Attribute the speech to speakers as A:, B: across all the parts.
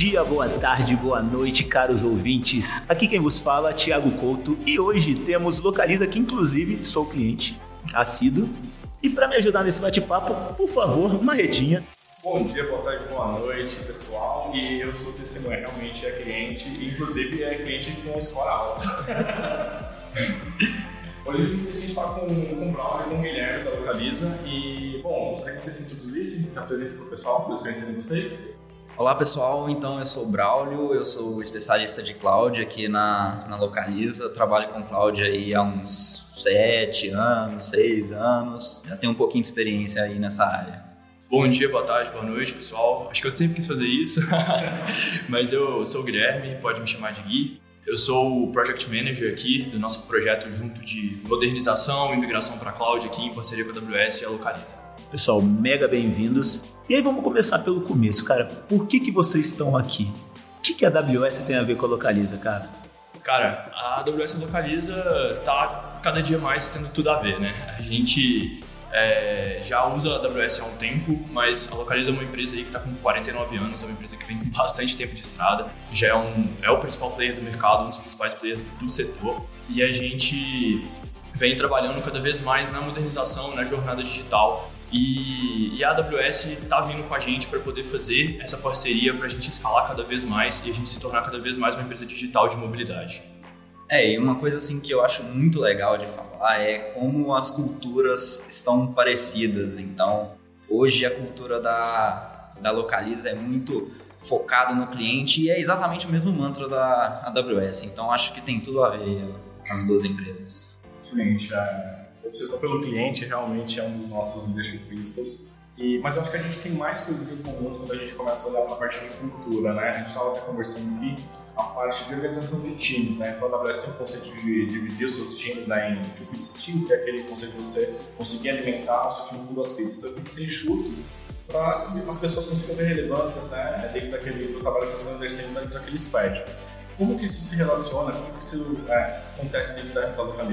A: dia, boa tarde, boa noite, caros ouvintes. Aqui quem vos fala é Thiago Couto e hoje temos Localiza, que inclusive sou cliente assíduo. E para me ajudar nesse bate-papo, por favor, Marretinha.
B: Bom dia, boa tarde, boa noite, pessoal. E eu sou testemunha, realmente é cliente, inclusive é cliente com score alto. Hoje a gente está com, com o e com o Guilherme da Localiza. E, bom, gostaria que vocês se introduzissem, se apresentem para o pessoal, para eles conhecerem vocês.
C: Olá pessoal, então eu sou o Braulio, eu sou especialista de cloud aqui na, na Localiza, trabalho com cloud aí há uns sete anos, seis anos, já tenho um pouquinho de experiência aí nessa área.
D: Bom dia, boa tarde, boa noite pessoal, acho que eu sempre quis fazer isso, mas eu sou o Guilherme, pode me chamar de Gui. Eu sou o Project Manager aqui do nosso projeto junto de modernização e migração para cloud aqui em parceria com a AWS e a Localiza.
A: Pessoal, mega bem-vindos. E aí vamos começar pelo começo, cara. Por que, que vocês estão aqui? O que, que a AWS tem a ver com a Localiza, cara?
D: Cara, a AWS Localiza tá cada dia mais tendo tudo a ver, né? A gente é, já usa a AWS há um tempo, mas a Localiza é uma empresa aí que está com 49 anos, é uma empresa que vem com bastante tempo de estrada, já é, um, é o principal player do mercado, um dos principais players do setor, e a gente vem trabalhando cada vez mais na modernização, na jornada digital e, e, a AWS está vindo com a gente para poder fazer essa parceria para a gente escalar cada vez mais e a gente se tornar cada vez mais uma empresa digital de mobilidade.
C: É, e uma coisa assim que eu acho muito legal de falar é como as culturas estão parecidas. Então, hoje a cultura da, da Localiza é muito focada no cliente e é exatamente o mesmo mantra da AWS. Então, acho que tem tudo a ver as duas empresas.
B: Excelente. É obsessão pelo cliente realmente é um dos nossos leadership principles. E, mas eu acho que a gente tem mais coisas em comum quando a gente começa a olhar para a parte de cultura, né? A gente estava até conversando aqui a parte de organização de times, né? Então a AWS tem um conceito de dividir os seus times né, em two pizzas teams, que é aquele conceito de você conseguir alimentar o seu time com duas pizzas. Então tem que ser enxuto para as pessoas consigam ter relevâncias né, dentro daquele, do trabalho que estão exercendo dentro daquele squad. Como que isso se relaciona, como que isso é, acontece dentro da, da?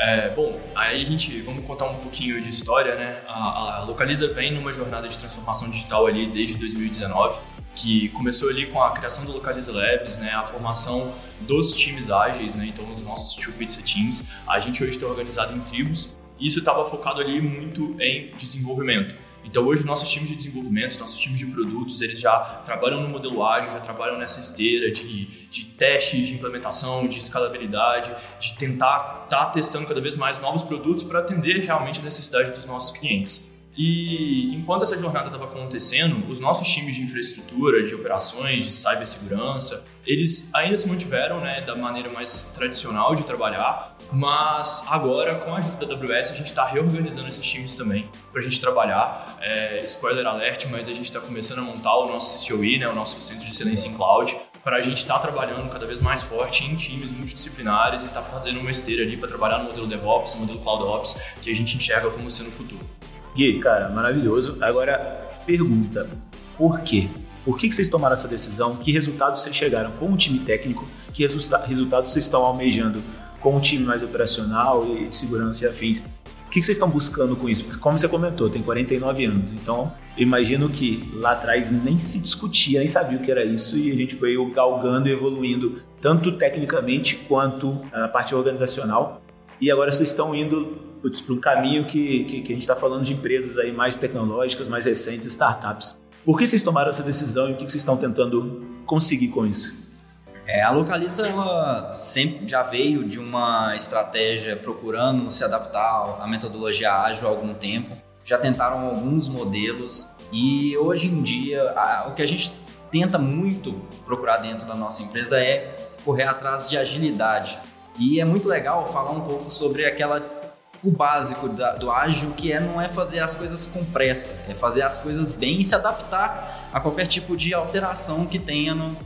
D: É, bom, aí a gente, vamos contar um pouquinho de história, né? A, a Localiza vem numa jornada de transformação digital ali desde 2019, que começou ali com a criação do Localiza Labs, né? A formação dos times ágeis, né? Então, os nossos Two Pizza Teams. A gente hoje está organizado em tribos e isso estava focado ali muito em desenvolvimento. Então hoje nossos times de desenvolvimento, nossos times de produtos, eles já trabalham no modelo ágil, já trabalham nessa esteira de, de testes, de implementação, de escalabilidade, de tentar estar tá testando cada vez mais novos produtos para atender realmente a necessidade dos nossos clientes. E enquanto essa jornada estava acontecendo, os nossos times de infraestrutura, de operações, de cibersegurança, eles ainda se mantiveram né, da maneira mais tradicional de trabalhar, mas agora, com a ajuda da AWS, a gente está reorganizando esses times também para a gente trabalhar. É, spoiler alert, mas a gente está começando a montar o nosso CCOE, né, o nosso Centro de Excelência em Cloud, para a gente estar tá trabalhando cada vez mais forte em times multidisciplinares e estar tá fazendo uma esteira ali para trabalhar no modelo DevOps, no modelo CloudOps, que a gente enxerga como sendo o futuro.
A: Gui, cara, maravilhoso. Agora, pergunta: por quê? Por que, que vocês tomaram essa decisão? Que resultados vocês chegaram com o time técnico? Que resultados vocês estão almejando com um time mais operacional e de segurança e afins. O que vocês estão buscando com isso? Como você comentou, tem 49 anos, então imagino que lá atrás nem se discutia, nem sabia o que era isso e a gente foi galgando e evoluindo tanto tecnicamente quanto na parte organizacional. E agora vocês estão indo para um caminho que, que, que a gente está falando de empresas aí mais tecnológicas, mais recentes, startups. Por que vocês tomaram essa decisão e o que vocês estão tentando conseguir com isso?
C: É, a Localiza ela sempre já veio de uma estratégia procurando se adaptar à metodologia ágil há algum tempo. Já tentaram alguns modelos e hoje em dia a, o que a gente tenta muito procurar dentro da nossa empresa é correr atrás de agilidade. E é muito legal falar um pouco sobre aquela o básico da, do ágil que é não é fazer as coisas com pressa, é fazer as coisas bem e se adaptar a qualquer tipo de alteração que tenha no,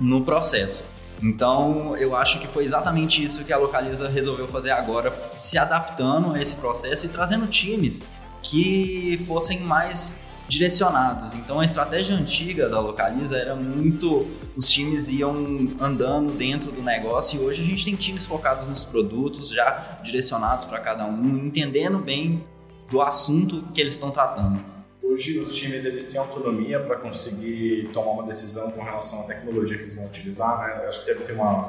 C: no processo. Então, eu acho que foi exatamente isso que a Localiza resolveu fazer agora, se adaptando a esse processo e trazendo times que fossem mais direcionados. Então, a estratégia antiga da Localiza era muito os times iam andando dentro do negócio e hoje a gente tem times focados nos produtos, já direcionados para cada um, entendendo bem do assunto que eles estão tratando
B: Hoje os times eles têm autonomia para conseguir tomar uma decisão com relação à tecnologia que eles vão utilizar, né? Eu acho que deve ter um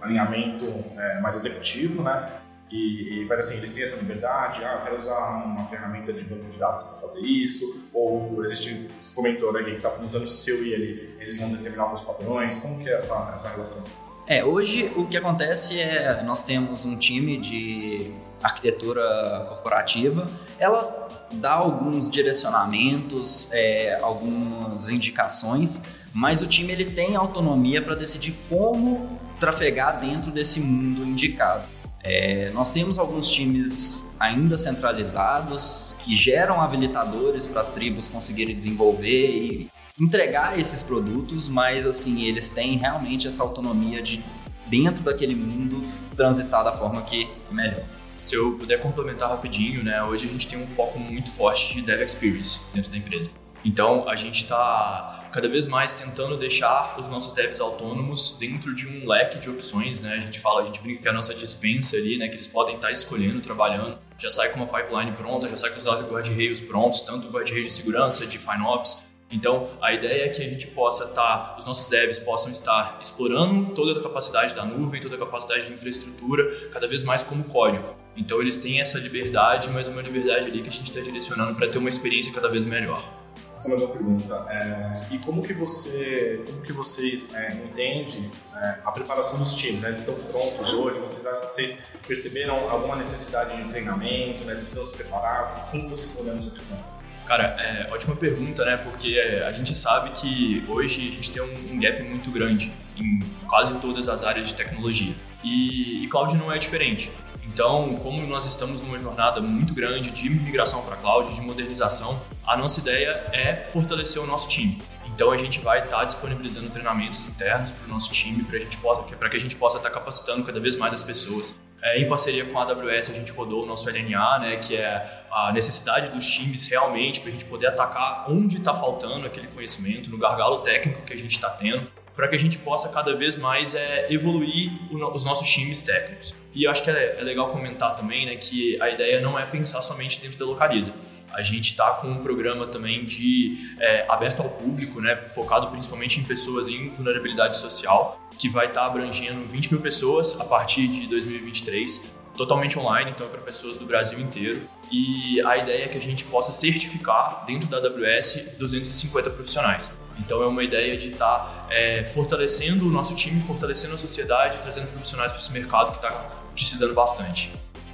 B: alinhamento é, mais executivo, né? E, e, mas assim, eles têm essa liberdade, ah, eu quero usar uma ferramenta de banco de dados para fazer isso, ou existe, você comentou, né, que está montando o seu e ele, eles vão determinar alguns padrões, como que é essa, essa relação?
C: É, hoje o que acontece é, nós temos um time de arquitetura corporativa, ela dá alguns direcionamentos, é, algumas indicações, mas o time ele tem autonomia para decidir como trafegar dentro desse mundo indicado. É, nós temos alguns times ainda centralizados que geram habilitadores para as tribos conseguirem desenvolver e entregar esses produtos, mas assim eles têm realmente essa autonomia de dentro daquele mundo transitar da forma que melhor.
D: Se eu puder complementar rapidinho, né? Hoje a gente tem um foco muito forte de Dev Experience dentro da empresa. Então a gente está cada vez mais tentando deixar os nossos devs autônomos dentro de um leque de opções, né? A gente fala, a gente brinca que é a nossa dispensa ali, né? Que eles podem estar escolhendo, trabalhando, já sai com uma pipeline pronta, já sai com os guarda-reios prontos, tanto guarda-reio de segurança, de FinOps, então, a ideia é que a gente possa estar, os nossos devs possam estar explorando toda a capacidade da nuvem, toda a capacidade de infraestrutura, cada vez mais como código. Então, eles têm essa liberdade, mas uma liberdade ali que a gente está direcionando para ter uma experiência cada vez melhor.
B: Fazer mais uma pergunta. É, e como que você, como que vocês é, entendem é, a preparação dos times? Né? Eles estão prontos hoje? Vocês, vocês perceberam alguma necessidade de treinamento? Né? Eles precisam se preparar? Como vocês estão olhando essa questão?
D: Cara, é, ótima pergunta, né? Porque é, a gente sabe que hoje a gente tem um, um, gap muito grande em quase todas as áreas de tecnologia. E, e cloud não é diferente. Então, como nós estamos numa jornada muito grande de migração para cloud, de modernização, a nossa ideia é fortalecer o nosso time. Então, a gente vai estar tá disponibilizando treinamentos internos para o nosso time, para que a gente possa estar tá capacitando cada vez mais as pessoas é, em parceria com a AWS, a gente rodou o nosso LNA, né, que é a necessidade dos times realmente para a gente poder atacar onde está faltando aquele conhecimento, no gargalo técnico que a gente está tendo, para que a gente possa cada vez mais é, evoluir o, os nossos times técnicos. E eu acho que é, é, legal comentar também né, que a ideia não é pensar somente dentro da Localiza. A gente está com um programa também de é, aberto ao público, né, focado principalmente em pessoas em vulnerabilidade social, que vai estar tá abrangendo 20 mil pessoas a partir de 2023, totalmente online, então é para pessoas do Brasil inteiro. E a ideia é que a gente possa certificar dentro da AWS 250 profissionais. Então é uma ideia de estar tá, é, fortalecendo o nosso time, fortalecendo a sociedade, trazendo profissionais para esse mercado que está precisando bastante.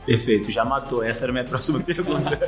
A: Perfeito, já matou. Essa era a minha próxima pergunta.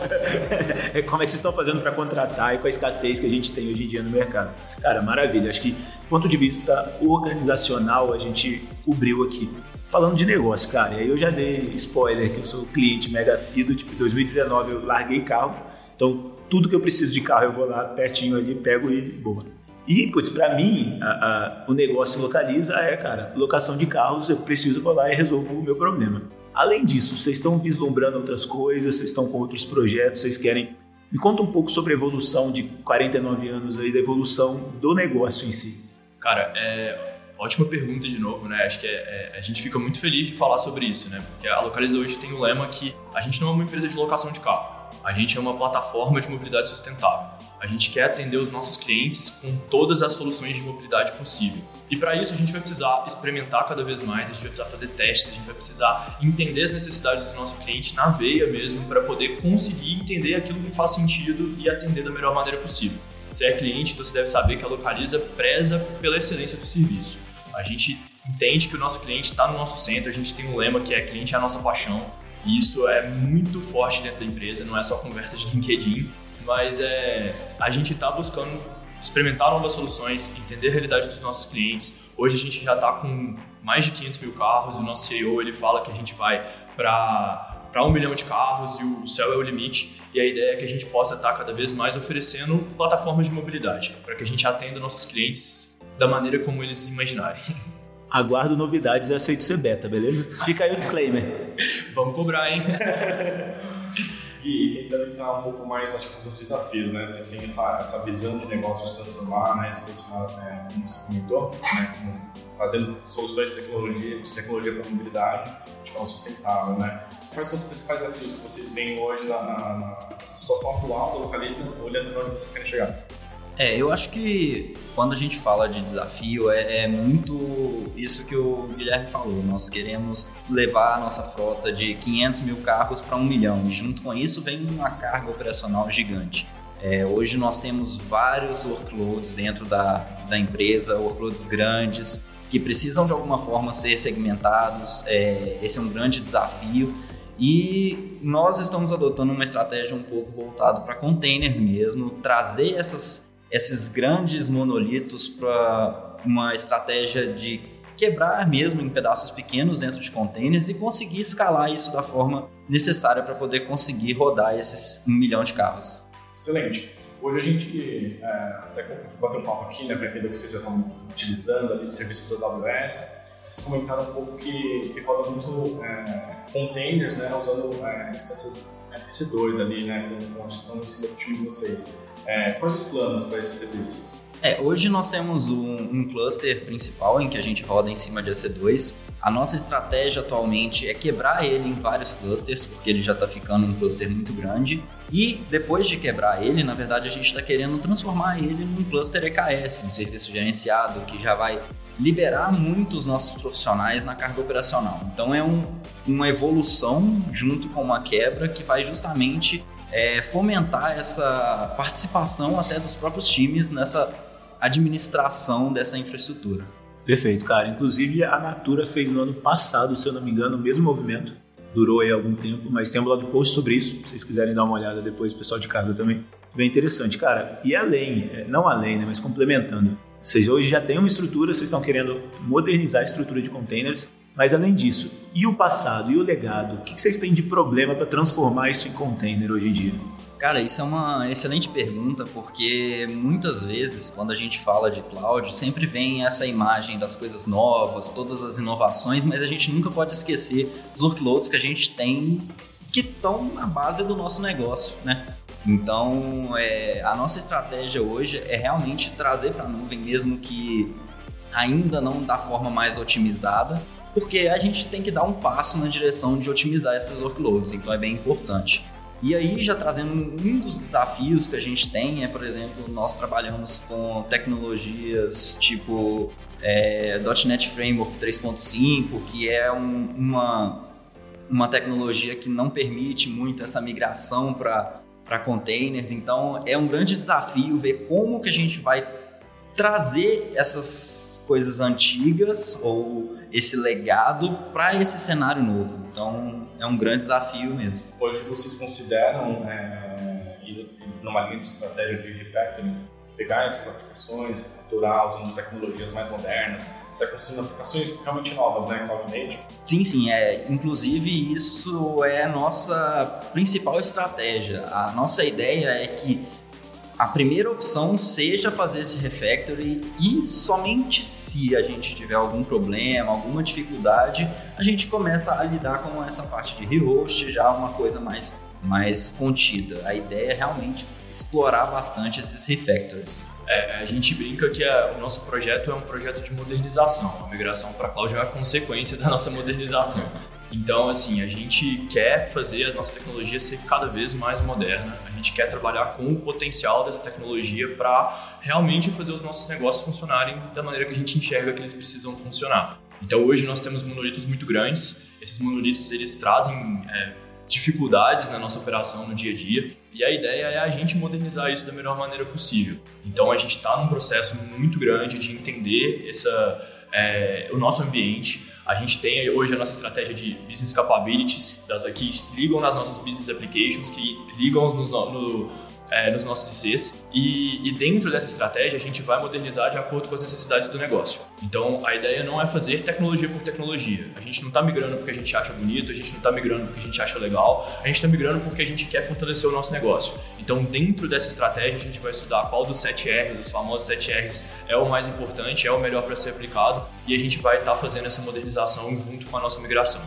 A: é como é que vocês estão fazendo para contratar e com a escassez que a gente tem hoje em dia no mercado? Cara, maravilha. Acho que, do ponto de vista organizacional, a gente cobriu aqui. Falando de negócio, cara, e aí eu já dei spoiler que eu sou cliente mega assíduo, tipo, em 2019 eu larguei carro, então tudo que eu preciso de carro eu vou lá pertinho ali, pego e boa. E, putz, pra mim, a, a, o negócio localiza é, cara, locação de carros, eu preciso, vou lá e resolvo o meu problema. Além disso, vocês estão vislumbrando outras coisas, vocês estão com outros projetos, vocês querem. Me conta um pouco sobre a evolução de 49 anos aí, da evolução do negócio em si.
D: Cara, é ótima pergunta de novo, né? Acho que é, é, a gente fica muito feliz de falar sobre isso, né? Porque a Localiza hoje tem o lema que a gente não é uma empresa de locação de carro, a gente é uma plataforma de mobilidade sustentável. A gente quer atender os nossos clientes com todas as soluções de mobilidade possível. E para isso a gente vai precisar experimentar cada vez mais, a gente vai precisar fazer testes, a gente vai precisar entender as necessidades do nosso cliente na veia mesmo para poder conseguir entender aquilo que faz sentido e atender da melhor maneira possível. Você é cliente, então você deve saber que a Localiza preza pela excelência do serviço. A gente entende que o nosso cliente está no nosso centro, a gente tem um lema que é cliente é a nossa paixão. E isso é muito forte dentro da empresa, não é só conversa de LinkedIn, mas é, a gente está buscando experimentar novas soluções, entender a realidade dos nossos clientes. Hoje a gente já está com mais de 500 mil carros o nosso CEO ele fala que a gente vai para para um milhão de carros e o céu é o limite. E a ideia é que a gente possa estar tá cada vez mais oferecendo plataformas de mobilidade para que a gente atenda nossos clientes da maneira como eles imaginarem.
A: Aguardo novidades e aceito ser beta, beleza? Fica aí o disclaimer.
D: Vamos cobrar, hein?
B: e, e tentando entrar um pouco mais, acho que com os desafios, né? Vocês têm essa, essa visão de negócio de transformar, né? Esse né, como você comentou, né? fazendo soluções de tecnologia, de tecnologia para mobilidade de forma sustentável, né? Quais são os principais desafios que vocês veem hoje na, na, nas situação atual da Localiza, olhando para onde vocês querem chegar?
C: É, eu acho que quando a gente fala de desafio, é, é, muito isso que o Guilherme falou. Nós queremos levar a nossa frota de 500 mil carros para um milhão, e junto com isso vem uma carga operacional gigante. É, hoje nós temos vários workloads dentro da, da empresa, workloads grandes, que precisam de alguma forma ser segmentados. É, esse é um grande desafio. E nós estamos adotando uma estratégia um pouco voltada para containers mesmo, trazer essas, esses grandes monolitos para uma estratégia de quebrar mesmo em pedaços pequenos dentro de containers e conseguir escalar isso da forma necessária para poder conseguir rodar esses um milhão de carros.
B: Excelente. Hoje a gente é, até bateu um papo aqui, né, para entender o que vocês já estão utilizando ali de serviços da AWS. Vocês comentaram um pouco que, que roda muito é, containers, né, usando é, instâncias EC2 ali, né, onde estão em cima do time de vocês. É, quais os planos para esses serviços?
C: É, hoje nós temos um, um, cluster principal em que a gente roda em cima de EC2. A nossa estratégia atualmente é quebrar ele em vários clusters, porque ele já está ficando um cluster muito grande. E depois de quebrar ele, na verdade, a gente está querendo transformar ele num cluster EKS, um serviço gerenciado, que já vai liberar muito os nossos profissionais na carga operacional. Então é um, uma evolução junto com uma quebra que vai justamente é, fomentar essa participação até dos próprios times nessa administração dessa infraestrutura.
A: Perfeito, cara. Inclusive a Natura fez no ano passado, se eu não me engano, o mesmo movimento. Durou aí algum tempo, mas tem um blog post sobre isso. Se vocês quiserem dar uma olhada depois, pessoal de casa também. Bem interessante, cara. E além, é, não além, né, mas complementando. Seja, hoje já tem uma estrutura, vocês estão querendo modernizar a estrutura de containers, mas além disso, e o passado e o legado? O que vocês têm de problema para transformar isso em container hoje em dia?
C: Cara, isso é uma excelente pergunta, porque muitas vezes, quando a gente fala de cloud, sempre vem essa imagem das coisas novas, todas as inovações, mas a gente nunca pode esquecer dos workloads que a gente tem que estão na base do nosso negócio, né? Então, é, a nossa estratégia hoje é realmente trazer para a nuvem, mesmo que ainda não da forma mais otimizada, porque a gente tem que dar um passo na direção de otimizar esses workloads, então é bem importante. E aí, já trazendo um dos desafios que a gente tem é, por exemplo, nós trabalhamos com tecnologias tipo é, .NET Framework 3.5, que é um, uma, uma tecnologia que não permite muito essa migração para containers. Então, é um grande desafio ver como que a gente vai trazer essas coisas antigas ou esse legado para esse cenário novo. Então, é um grande desafio mesmo.
B: Hoje vocês consideram, é, numa linha de estratégia de refactoring, pegar essas aplicações, capturar usando tecnologias mais modernas, até construindo aplicações realmente novas, né, Cloud Native?
C: Sim, sim. É, inclusive, isso é a nossa principal estratégia. A nossa ideia é que a primeira opção seja fazer esse refactory e somente se a gente tiver algum problema, alguma dificuldade, a gente começa a lidar com essa parte de rehost, já uma coisa mais, mais contida. A ideia é realmente explorar bastante esses refactors.
D: É, a gente brinca que a, o nosso projeto é um projeto de modernização. A migração para cloud é uma consequência da nossa modernização. Então, assim, a gente quer fazer a nossa tecnologia ser cada vez mais moderna. A gente quer trabalhar com o potencial dessa tecnologia para realmente fazer os nossos negócios funcionarem da maneira que a gente enxerga que eles precisam funcionar. Então, hoje nós temos monolitos muito grandes. Esses monolitos eles trazem é, dificuldades na nossa operação no dia a dia. E a ideia é a gente modernizar isso da melhor maneira possível. Então, a gente está num processo muito grande de entender essa, é, o nosso ambiente a gente tem hoje a nossa estratégia de business capabilities, das, que ligam nas nossas business applications, que ligam nos, no, é, nos nossos ICs e, e, dentro dessa estratégia a gente vai modernizar de acordo com as necessidades do negócio. Então a ideia não é fazer tecnologia por tecnologia. A gente não está migrando porque a gente acha bonito, a gente não está migrando porque a gente acha legal, a gente está migrando porque a gente quer fortalecer o nosso negócio. Então dentro dessa estratégia a gente vai estudar qual dos 7 R's, os famosos 7 R's, é o mais importante, é o melhor para ser aplicado e a gente vai estar tá fazendo essa modernização junto com a nossa migração.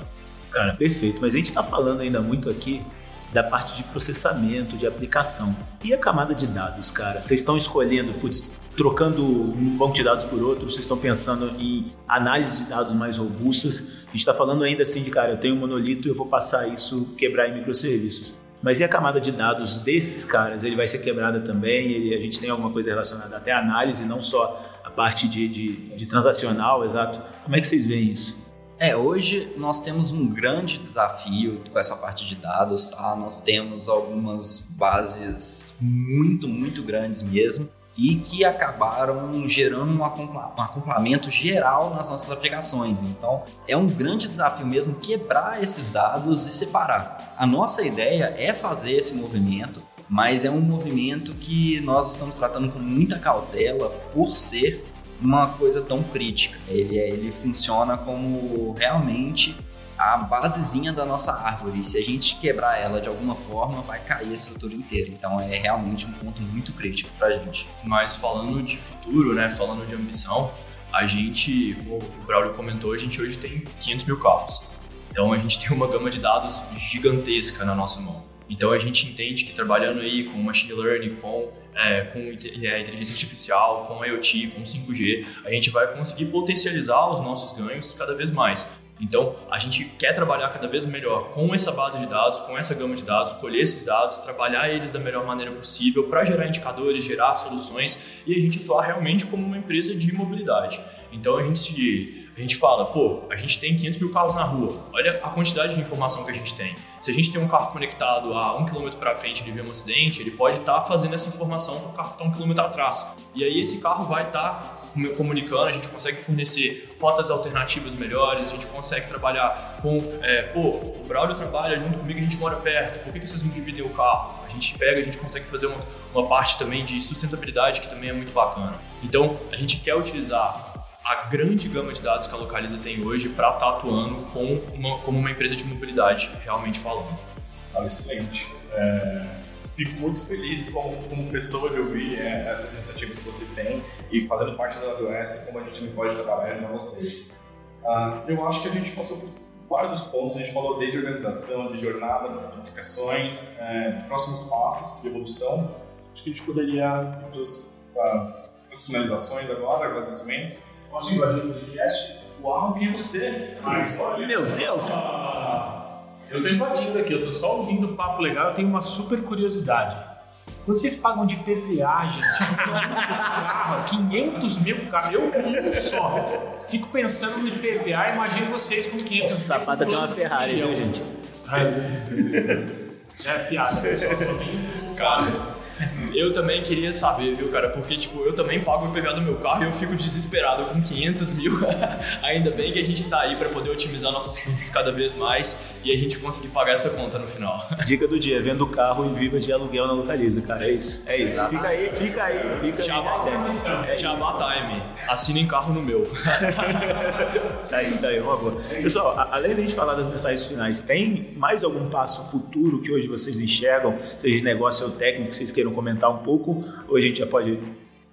A: Cara, perfeito. Mas a gente está falando ainda muito aqui da parte de processamento, de aplicação. E a camada de dados, cara? Vocês estão escolhendo, putz, trocando um banco de dados por outro, vocês estão pensando em análise de dados mais robustas. A gente está falando ainda assim de, cara, eu tenho um monolito e eu vou passar isso, quebrar em microserviços. Mas e a camada de dados desses caras? Ele vai ser quebrada também? Ele, a gente tem alguma coisa relacionada até à análise, não só a parte de, de, de transacional, exato. Como é que vocês veem isso?
C: É, hoje nós temos um grande desafio com essa parte de dados, tá? Nós temos algumas bases muito, muito grandes mesmo e que acabaram gerando um acoplamento geral nas nossas aplicações. Então, é um grande desafio mesmo quebrar esses dados e separar. A nossa ideia é fazer esse movimento, mas é um movimento que nós estamos tratando com muita cautela por ser uma coisa tão crítica. Ele, é, ele funciona como realmente a basezinha da nossa árvore. Se a gente quebrar ela de alguma forma, vai cair a estrutura inteira. Então é realmente um ponto muito crítico para a gente.
D: Mas falando de futuro, né, falando de ambição, a gente, o Braulio comentou, a gente hoje tem 500 mil carros. Então a gente tem uma gama de dados gigantesca na nossa mão. Então a gente entende que trabalhando aí com machine learning, com, é, com inteligência artificial, com IoT, com 5G, a gente vai conseguir potencializar os nossos ganhos cada vez mais. Então, a gente quer trabalhar cada vez melhor com essa base de dados, com essa gama de dados, colher esses dados, trabalhar eles da melhor maneira possível para gerar indicadores, gerar soluções e a gente atuar realmente como uma empresa de mobilidade. Então, a gente, a gente fala, pô, a gente tem 500 mil carros na rua, olha a quantidade de informação que a gente tem. Se a gente tem um carro conectado a um quilômetro para frente e ele vê um acidente, ele pode estar tá fazendo essa informação para o carro que está um quilômetro atrás. E aí esse carro vai estar tá comunicando, a gente consegue fornecer rotas alternativas melhores, a gente consegue trabalhar com, é, pô, o Braulio trabalha junto comigo, a gente mora perto, por que, que vocês não dividem o carro? A gente pega, a gente consegue fazer uma, uma parte também de sustentabilidade que também é muito bacana. Então, a gente quer utilizar a grande gama de dados que a Localiza tem hoje para estar tá atuando com uma, como uma empresa de mobilidade, realmente falando.
B: Excelente. É fico muito feliz como, como pessoa de ouvir é, essas iniciativas que vocês têm e fazendo parte da AWS, como a gente também pode trabalhar ajudar vocês. Uh, eu acho que a gente passou por vários pontos, a gente falou desde organização, de jornada, de aplicações, é, de próximos passos, de evolução. Acho que a gente poderia ir para as finalizações agora, agradecimentos.
E: Posso invadir o podcast?
B: Uau, quem é você?
A: Ai, Meu Deus! Ah.
E: Eu tô invadindo aqui, eu tô só ouvindo o papo legal, eu tenho uma super curiosidade. Quando vocês pagam de PVA, gente, carro, 500 mil carros, eu com um só. Fico pensando no PVA, imagino vocês com 500 mil.
A: Sapata tem uma Ferrari, viu, gente?
E: é piada, pessoal, só.
D: Eu também queria saber, viu, cara? Porque, tipo, eu também pago o IPVA do meu carro e eu fico desesperado com 500 mil. Ainda bem que a gente tá aí para poder otimizar nossos custos cada vez mais e a gente conseguir pagar essa conta no final.
A: Dica do dia, vendo o carro e viva de aluguel na Localiza, cara. É isso. É isso. Fica aí, fica aí, fica
D: Jabá,
A: aí.
D: É Jabá Time. Assinem carro no meu.
A: tá aí, tá aí, uma boa. Pessoal, além de a gente falar das mensagens finais, tem mais algum passo futuro que hoje vocês enxergam, seja de negócio ou técnico, que vocês queiram comentar um pouco? Ou a gente já pode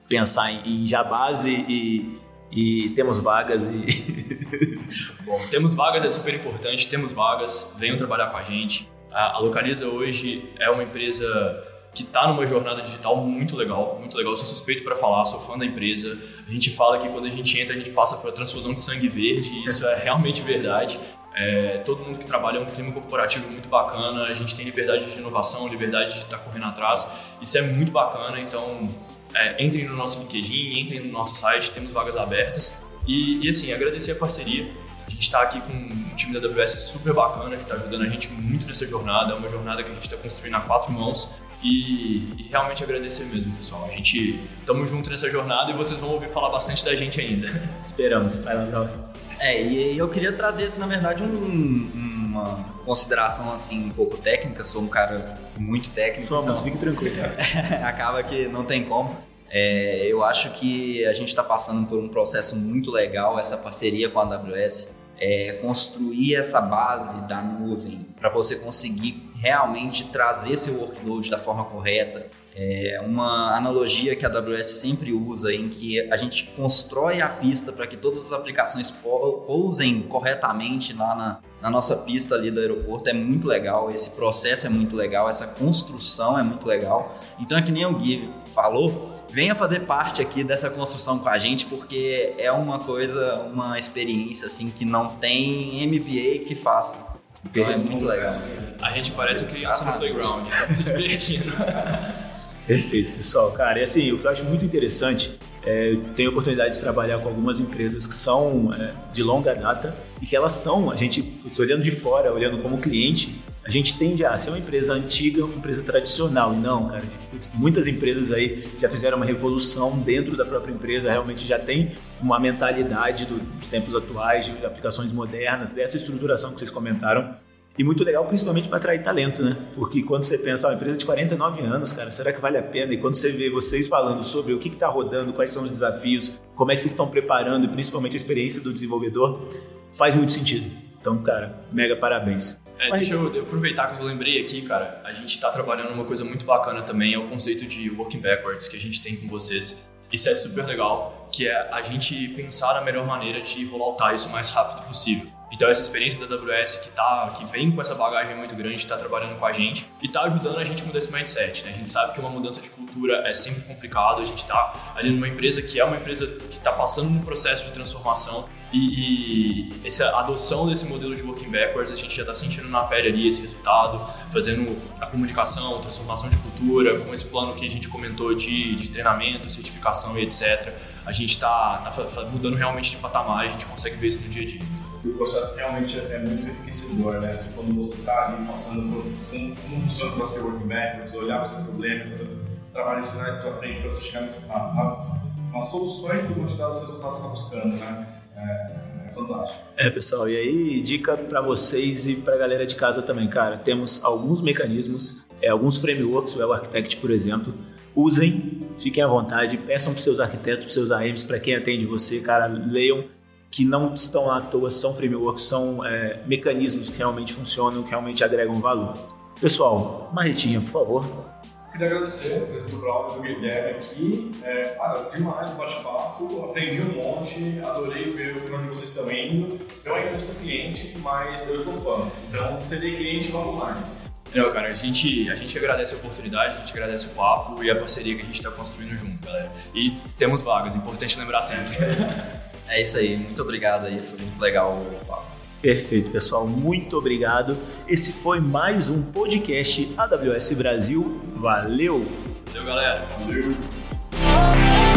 A: pensar em, em jabás e, e, temos vagas e...
D: Bom, temos vagas é super importante, temos vagas, venham trabalhar com a gente. A, a Localiza hoje é uma empresa que está numa jornada digital muito legal, muito legal. Eu sou suspeito para falar, sou fã da empresa. A gente fala que quando a gente entra, a gente passa por transfusão de sangue verde, e isso é realmente verdade. É, todo mundo que trabalha é um clima corporativo muito bacana, a gente tem liberdade de inovação, liberdade de estar tá correndo atrás, isso é muito bacana, então é, entrem no nosso LinkedIn, entrem no nosso site, temos vagas abertas. E, e assim, agradecer a parceria, a gente está aqui com um time da AWS super bacana, que está ajudando a gente muito nessa jornada, é uma jornada que a gente está construindo a quatro mãos, e, e, realmente agradecer mesmo, pessoal. A gente estamos junto nessa jornada e vocês vão ouvir falar bastante da gente ainda.
A: Esperamos. Vai lá,
C: É, e eu queria trazer, na verdade, um, uma consideração assim um pouco técnica. Sou um cara muito técnico.
A: Somos, então, fique tranquilo.
C: acaba que não tem como. É, eu acho que a gente está passando por um processo muito legal, essa parceria com a AWS é, construir essa base da nuvem para você conseguir realmente trazer seu workload da forma correta. É uma analogia que a AWS sempre usa em que a gente constrói a pista para que todas as aplicações pousem corretamente lá na, na nossa pista ali do aeroporto é muito legal, esse processo é muito legal, essa construção é muito legal. Então é que nem o Gui falou, venha fazer parte aqui dessa construção com a gente, porque é uma coisa, uma experiência assim que não tem MBA que faça. Então é muito legal.
D: A gente parece criança no playground, tá se divertindo.
A: Perfeito, pessoal. Cara, e assim, o que eu acho muito interessante é, eu tenho a oportunidade de trabalhar com algumas empresas que são é, de longa data e que elas estão, a gente, olhando de fora, olhando como cliente, a gente tende a ser uma empresa antiga, uma empresa tradicional. E não, cara, muitas empresas aí já fizeram uma revolução dentro da própria empresa, realmente já tem uma mentalidade do, dos tempos atuais, de aplicações modernas, dessa estruturação que vocês comentaram. E muito legal, principalmente para atrair talento, né? Porque quando você pensa, ah, uma empresa de 49 anos, cara, será que vale a pena? E quando você vê vocês falando sobre o que está rodando, quais são os desafios, como é que vocês estão preparando e principalmente a experiência do desenvolvedor, faz muito sentido. Então, cara, mega parabéns.
D: É, deixa eu, eu, aproveitar que eu lembrei aqui, cara, a gente está trabalhando uma coisa muito bacana também, é o conceito de working backwards que a gente tem com vocês. Isso é super legal, que é a gente pensar na melhor maneira de rolloutar isso o mais rápido possível. Então essa experiência da AWS que tá, que vem com essa bagagem muito grande, está trabalhando com a gente e está ajudando a gente a mudar esse mindset. Né? A gente sabe que uma mudança de cultura é sempre complicado. A gente está ali numa empresa que é uma empresa que está passando um processo de transformação e, e, essa adoção desse modelo de working backwards a gente já está sentindo na pele ali esse resultado, fazendo a comunicação, transformação de cultura, com esse plano que a gente comentou de, de treinamento, certificação e etc. A gente está tá mudando realmente de patamar, a gente consegue ver isso no dia a dia
B: o processo realmente é, é muito enriquecedor, né? Assim, quando você está ali passando por como, como funciona o processo de backwards, olhar para o seu problema, fazer trabalho de trás para frente para você chegar nas, nas, nas soluções do quantidade que você está buscando, né? É, é fantástico.
A: É, pessoal, e aí dica para vocês e para a galera de casa também, cara, temos alguns mecanismos, é, alguns frameworks, o Web Architect, por exemplo, usem, fiquem à vontade, peçam para seus arquitetos, para seus AMs, para quem atende você, cara, leiam que não estão lá à toa, são frameworks, são é, mecanismos que realmente funcionam, que realmente agregam valor. Pessoal, Marretinha, por favor.
B: Queria agradecer a presença do Braulio e do Guilherme aqui. É, cara, demais o bate-papo, aprendi um monte, adorei ver onde vocês estão indo. Eu ainda não sou cliente, mas eu sou fã, então serei cliente logo mais.
D: Não, cara, a gente, a gente agradece a oportunidade, a gente agradece o papo e a parceria que a gente está construindo junto, galera. E temos vagas, importante lembrar sempre.
C: É isso aí, muito obrigado aí, foi muito legal o papo.
A: Perfeito, pessoal, muito obrigado. Esse foi mais um podcast AWS Brasil. Valeu!
D: Valeu, galera.
B: Valeu.